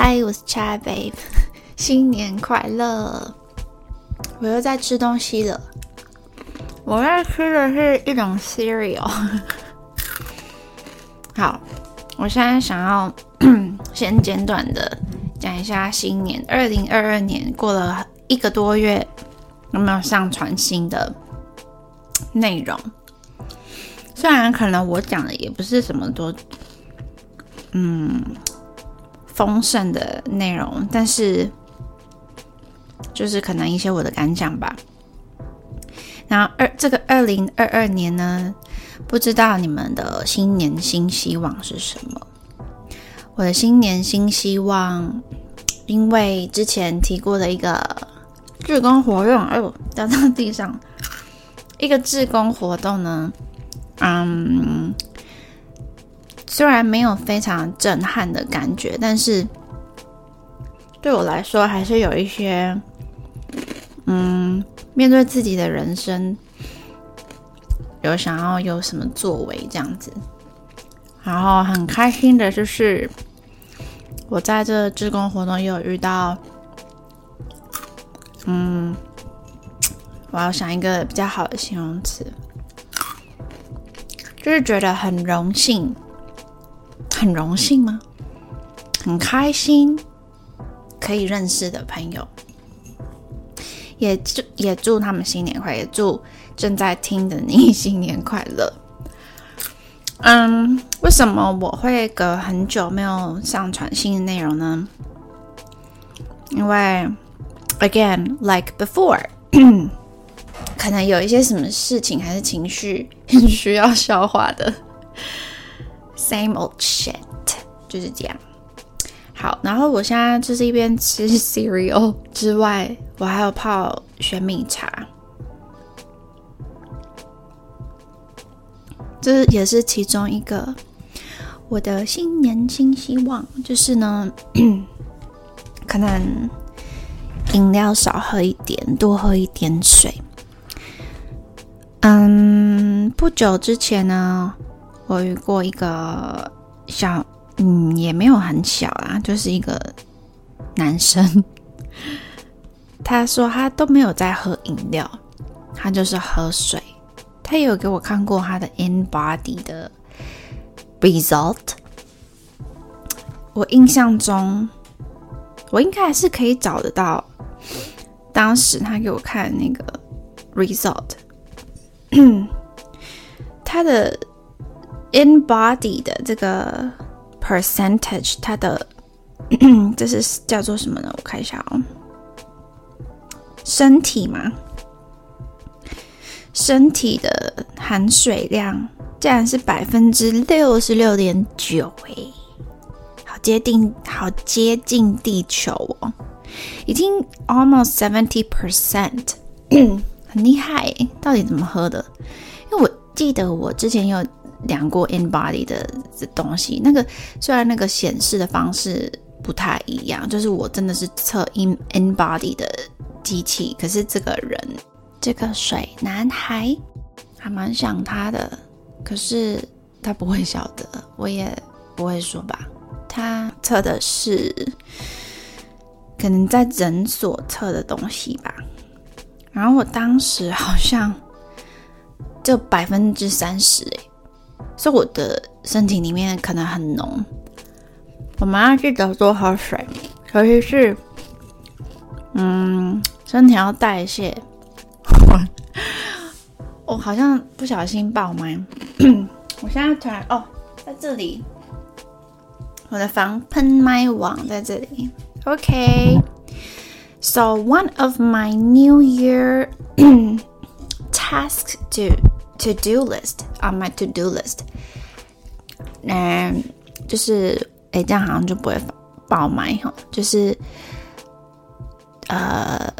嗨，我是 Chai Babe，新年快乐！我又在吃东西了，我在吃的是一种 cereal。好，我现在想要 先简短的讲一下新年，二零二二年过了一个多月，有没有上传新的内容？虽然可能我讲的也不是什么多，嗯。丰盛的内容，但是就是可能一些我的感想吧。然后二这个二零二二年呢，不知道你们的新年新希望是什么？我的新年新希望，因为之前提过的一个志工活动，哎呦掉到地上，一个志工活动呢，嗯。虽然没有非常震撼的感觉，但是对我来说还是有一些，嗯，面对自己的人生，有想要有什么作为这样子。然后很开心的就是，我在这志工活动也有遇到，嗯，我要想一个比较好的形容词，就是觉得很荣幸。很荣幸吗？很开心可以认识的朋友，也祝也祝他们新年快乐，也祝正在听的你新年快乐。嗯，为什么我会隔很久没有上传新的内容呢？因为，again like before，可能有一些什么事情还是情绪 需要消化的。Same old shit，就是这样。好，然后我现在就是一边吃 cereal 之外，我还有泡玄米茶，这也是其中一个我的新年新希望，就是呢，可能饮料少喝一点，多喝一点水。嗯，不久之前呢。我遇过一个小，嗯，也没有很小啊，就是一个男生。他说他都没有在喝饮料，他就是喝水。他也有给我看过他的 InBody 的 result。我印象中，我应该还是可以找得到当时他给我看那个 result。他的。InBody 的这个 percentage，它的 这是叫做什么呢？我看一下哦，身体嘛，身体的含水量竟然是百分之六十六点九，哎，好接近，好接近地球哦，已经 almost seventy percent，很厉害，到底怎么喝的？因为我记得我之前有。量过 InBody 的东西，那个虽然那个显示的方式不太一样，就是我真的是测 In InBody 的机器，可是这个人这个水男孩还蛮像他的，可是他不会晓得，我也不会说吧。他测的是可能在诊所测的东西吧，然后我当时好像就百分之三十诶。所以我的身体里面可能很浓，我们要记得多喝水，尤其是，嗯，身体要代谢。我、好像不小心爆麦，我现在突然哦，在这里，我的防喷麦网在这里。OK，so one of my New Year tasks to To do list on my to do list，嗯，就是哎，这样好像就不会爆麦哈。就是呃，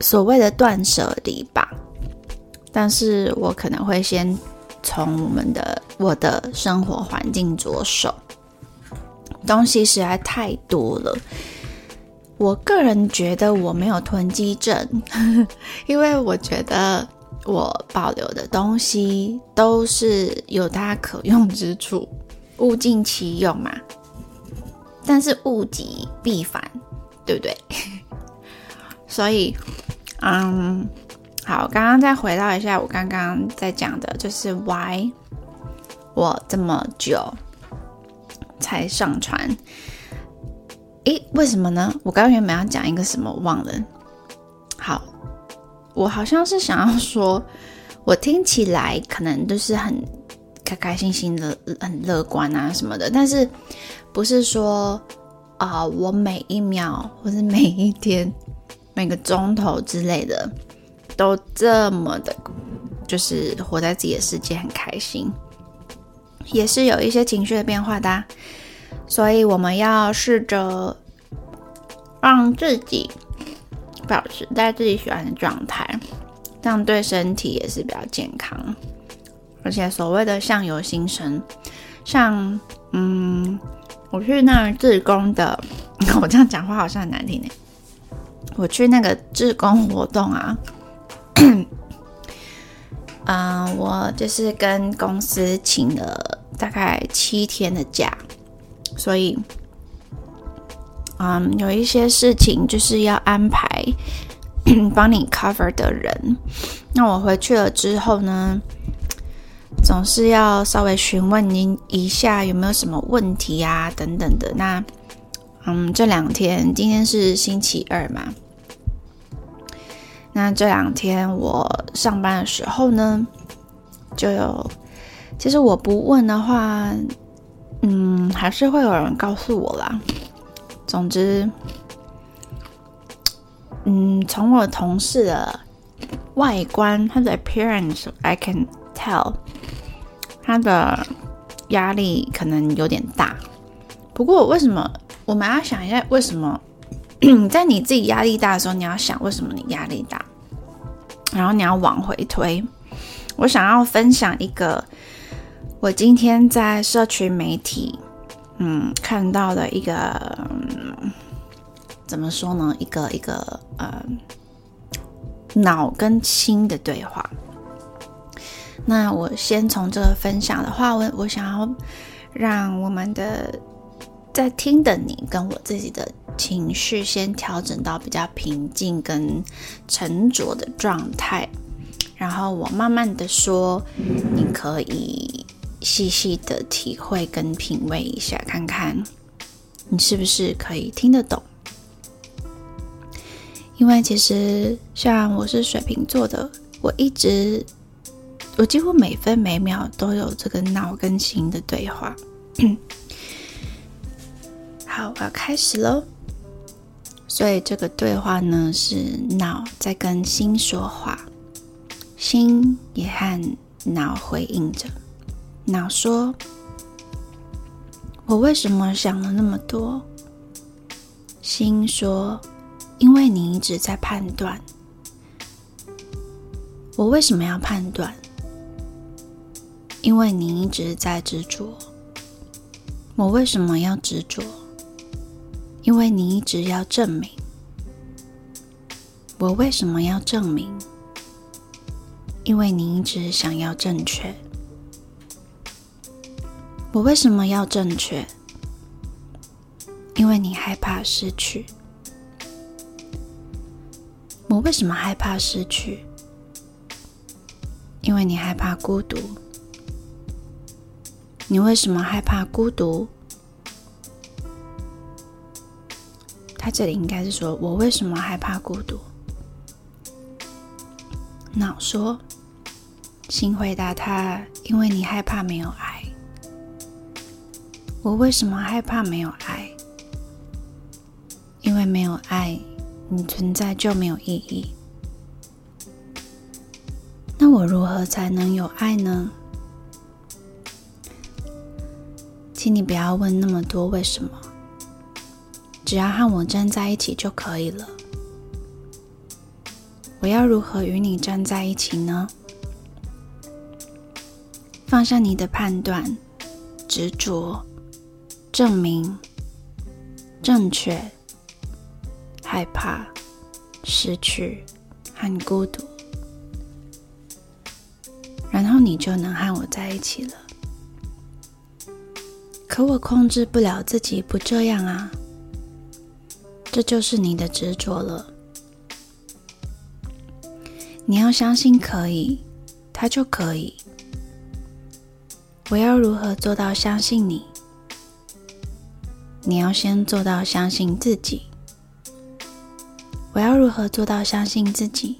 所谓的断舍离吧。但是我可能会先从我们的我的生活环境着手，东西实在太多了。我个人觉得我没有囤积症，因为我觉得。我保留的东西都是有它可用之处，物尽其用嘛。但是物极必反，对不对？所以，嗯，好，刚刚再回到一下我刚刚在讲的，就是 why 我这么久才上传。诶，为什么呢？我刚刚原本要讲一个什么，忘了。好，我好像是想要说，我听起来可能都是很开开心心的、很乐观啊什么的，但是不是说啊、我每一秒或是每一天、每个钟头之类的都这么的，就是活在自己的世界，很开心，也是有一些情绪的变化的、所以我们要试着让自己保持在自己喜欢的状态，这样对身体也是比较健康。而且所谓的相由心生，像嗯，我去那自工的，我这样讲话好像很难听呢。我去那个志工活动啊，嗯、我就是跟公司请了大概七天的假。所以，嗯，有一些事情就是要安排 帮你 cover 的人。那我回去了之后呢，总是要稍微询问您一下有没有什么问题啊，等等的。那，嗯，这两天，今天是星期二嘛。那这两天我上班的时候呢，就有，其实我不问的话。嗯，还是会有人告诉我啦。总之，嗯，从我同事的外观，他的 appearance，I can tell，他的压力可能有点大。不过，为什么我们要想一下，为什么在你自己压力大的时候，你要想为什么你压力大，然后你要往回推。我想要分享一个。我今天在社群媒体，嗯，看到的一个，嗯，怎么说呢？一个一个呃，脑跟心的对话。那我先从这个分享的话，我我想要让我们的在听的你跟我自己的情绪先调整到比较平静跟沉着的状态，然后我慢慢的说，你可以。细细的体会跟品味一下，看看你是不是可以听得懂。因为其实像我是水瓶座的，我一直，我几乎每分每秒都有这个脑跟心的对话。好，我要开始喽。所以这个对话呢，是脑在跟心说话，心也和脑回应着。脑说：“我为什么想了那么多？”心说：“因为你一直在判断。”我为什么要判断？因为你一直在执着。我为什么要执着？因为你一直要证明。我为什么要证明？因为你一直想要正确。我为什么要正确？因为你害怕失去。我为什么害怕失去？因为你害怕孤独。你为什么害怕孤独？他这里应该是说：“我为什么害怕孤独？”脑说，心回答他：“因为你害怕没有爱。”我为什么害怕没有爱？因为没有爱，你存在就没有意义。那我如何才能有爱呢？请你不要问那么多为什么，只要和我站在一起就可以了。我要如何与你站在一起呢？放下你的判断、执着。证明、正确、害怕、失去和孤独，然后你就能和我在一起了。可我控制不了自己不这样啊，这就是你的执着了。你要相信可以，它就可以。我要如何做到相信你？你要先做到相信自己。我要如何做到相信自己？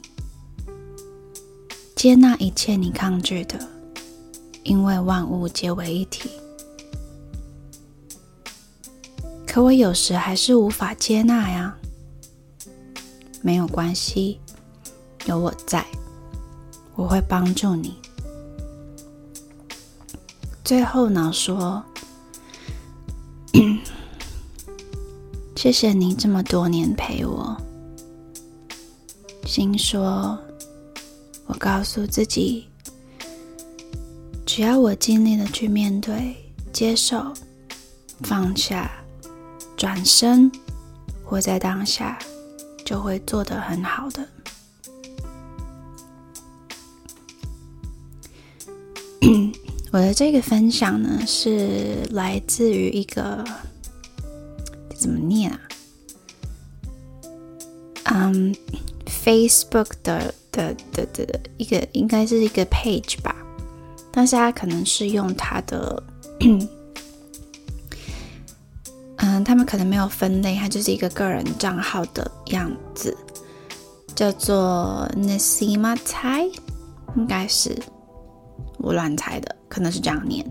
接纳一切你抗拒的，因为万物皆为一体。可我有时还是无法接纳呀。没有关系，有我在，我会帮助你。最后呢，说，谢谢你这么多年陪我。心说，我告诉自己，只要我尽力的去面对、接受、放下。转身，活在当下，就会做得很好的。我的这个分享呢，是来自于一个嗯，Facebook 的的的的一个，应该是一个 page 吧，但是他可能是用他的。嗯，他们可能没有分类，它就是一个个人账号的样子，叫做 Nasima 猜应该是我乱猜的，可能是这样念。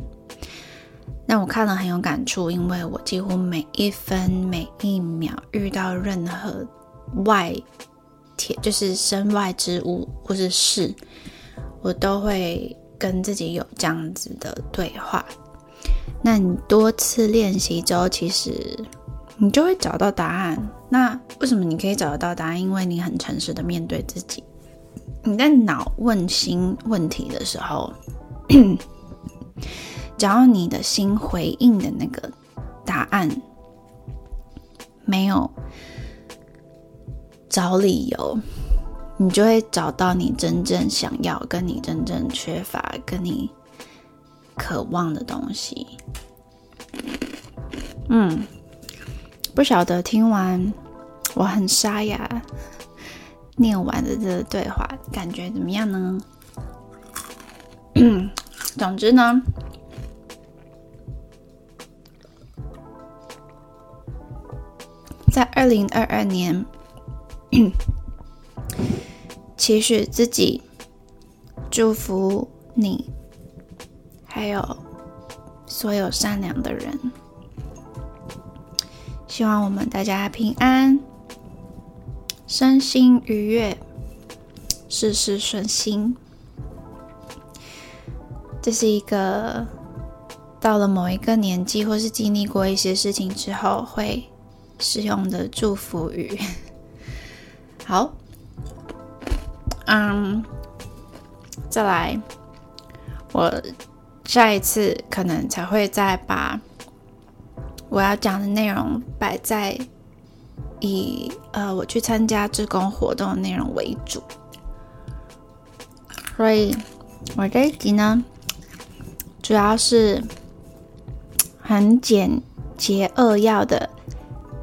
那我看了很有感触，因为我几乎每一分每一秒遇到任何外铁，就是身外之物或是事，我都会跟自己有这样子的对话。那你多次练习之后，其实你就会找到答案。那为什么你可以找得到答案？因为你很诚实的面对自己。你在脑问心问题的时候，只要你的心回应的那个答案没有找理由，你就会找到你真正想要、跟你真正缺乏、跟你。渴望的东西，嗯，不晓得听完我很沙哑念完的这个对话，感觉怎么样呢？嗯，总之呢，在二零二二年，期许自己，祝福你。还有所有善良的人，希望我们大家平安，身心愉悦，事事顺心。这是一个到了某一个年纪，或是经历过一些事情之后会使用的祝福语。好，嗯，再来，我。下一次可能才会再把我要讲的内容摆在以呃我去参加志工活动的内容为主，所以我这一集呢，主要是很简洁扼要的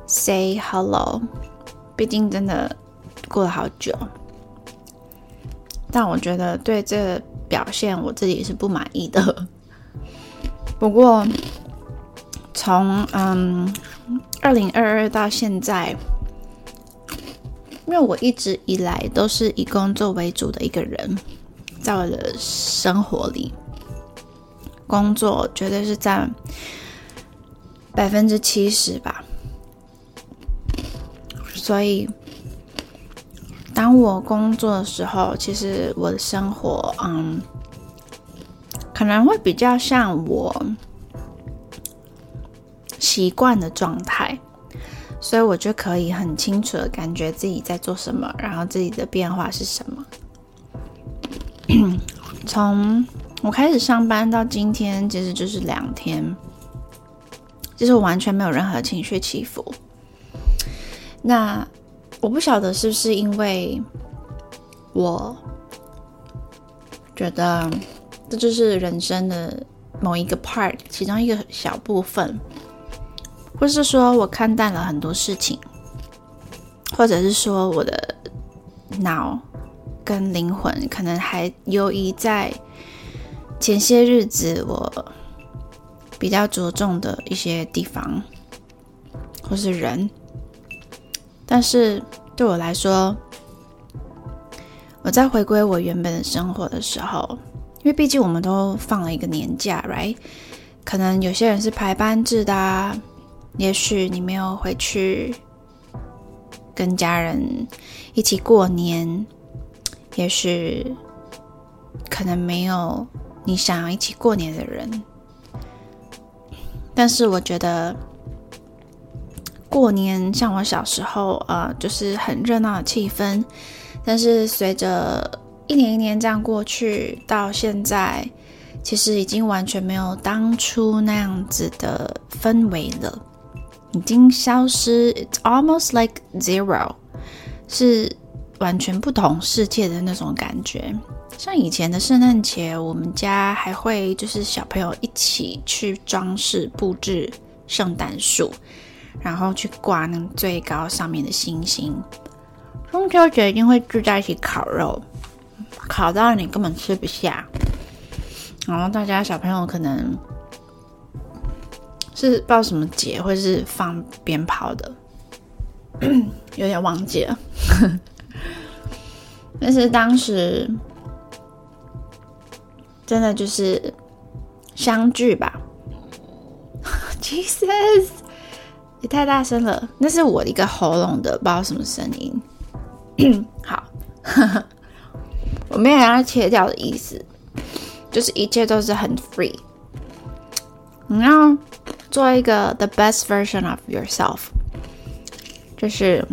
say hello，毕竟真的过了好久，但我觉得对这个表现我自己是不满意的。不过，从嗯二零二二到现在，因为我一直以来都是以工作为主的一个人，在我的生活里，工作绝对是占百分之七十吧。所以，当我工作的时候，其实我的生活嗯。可能会比较像我习惯的状态，所以我就可以很清楚的感觉自己在做什么，然后自己的变化是什么。从我开始上班到今天，其实就是两天，就是完全没有任何情绪起伏。那我不晓得是不是因为我觉得。这就是人生的某一个 part，其中一个小部分，或是说我看淡了很多事情，或者是说我的脑跟灵魂可能还游移在前些日子我比较着重的一些地方，或是人，但是对我来说，我在回归我原本的生活的时候。因为毕竟我们都放了一个年假，right？可能有些人是排班制的，也许你没有回去跟家人一起过年，也许可能没有你想要一起过年的人。但是我觉得过年像我小时候，呃，就是很热闹的气氛，但是随着一年一年这样过去，到现在，其实已经完全没有当初那样子的氛围了，已经消失。It's almost like zero，是完全不同世界的那种感觉。像以前的圣诞节，我们家还会就是小朋友一起去装饰布置圣诞树，然后去挂那最高上面的星星。中秋节一定会聚在一起烤肉。烤到你根本吃不下，然后大家小朋友可能是报什么节，或是放鞭炮的，有点忘记了。但是当时真的就是相聚吧。Jesus，也太大声了，那是我的一个喉咙的不知道什么声音。好。我没有要切掉的意思，就是一切都是很 free。你要做一个 the best version of yourself，就是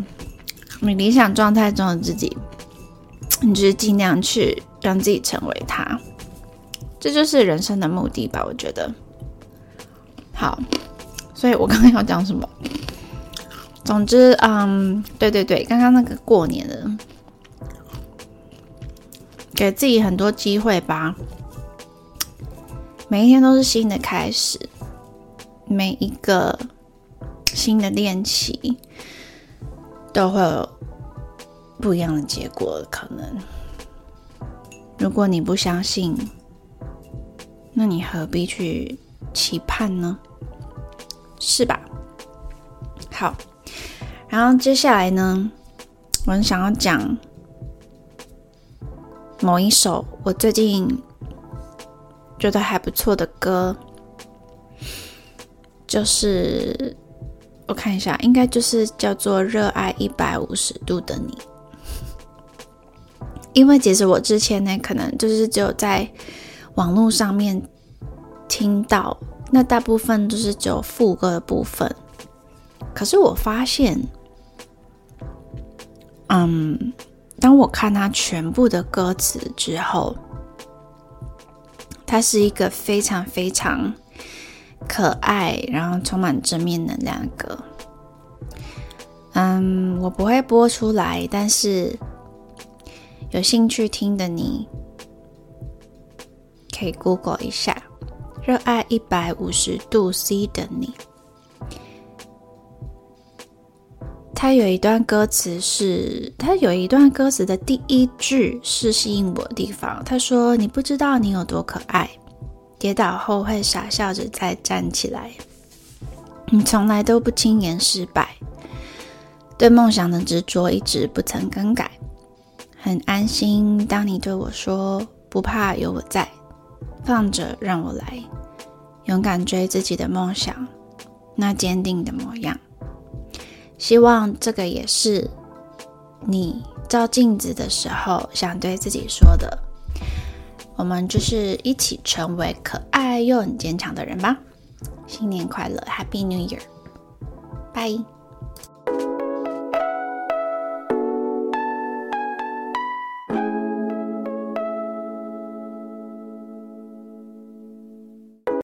你理想状态中的自己，你就是尽量去让自己成为他，这就是人生的目的吧？我觉得。好，所以我刚刚要讲什么？总之，嗯，对对对，刚刚那个过年的。给自己很多机会吧，每一天都是新的开始，每一个新的练习都会有不一样的结果。可能，如果你不相信，那你何必去期盼呢？是吧？好，然后接下来呢，我很想要讲。某一首我最近觉得还不错的歌，就是我看一下，应该就是叫做《热爱一百五十度的你》。因为其实我之前呢，可能就是只有在网络上面听到，那大部分都是只有副歌的部分。可是我发现，嗯。当我看他全部的歌词之后，它是一个非常非常可爱，然后充满正面能量的歌。嗯，我不会播出来，但是有兴趣听的你可以 Google 一下《热爱一百五十度 C 的你》。他有一段歌词是，他有一段歌词的第一句是吸引我的地方。他说：“你不知道你有多可爱，跌倒后会傻笑着再站起来。你从来都不轻言失败，对梦想的执着一直不曾更改。很安心，当你对我说不怕有我在，放着让我来，勇敢追自己的梦想，那坚定的模样。”希望这个也是你照镜子的时候想对自己说的。我们就是一起成为可爱又很坚强的人吧。新年快乐，Happy New Year，拜。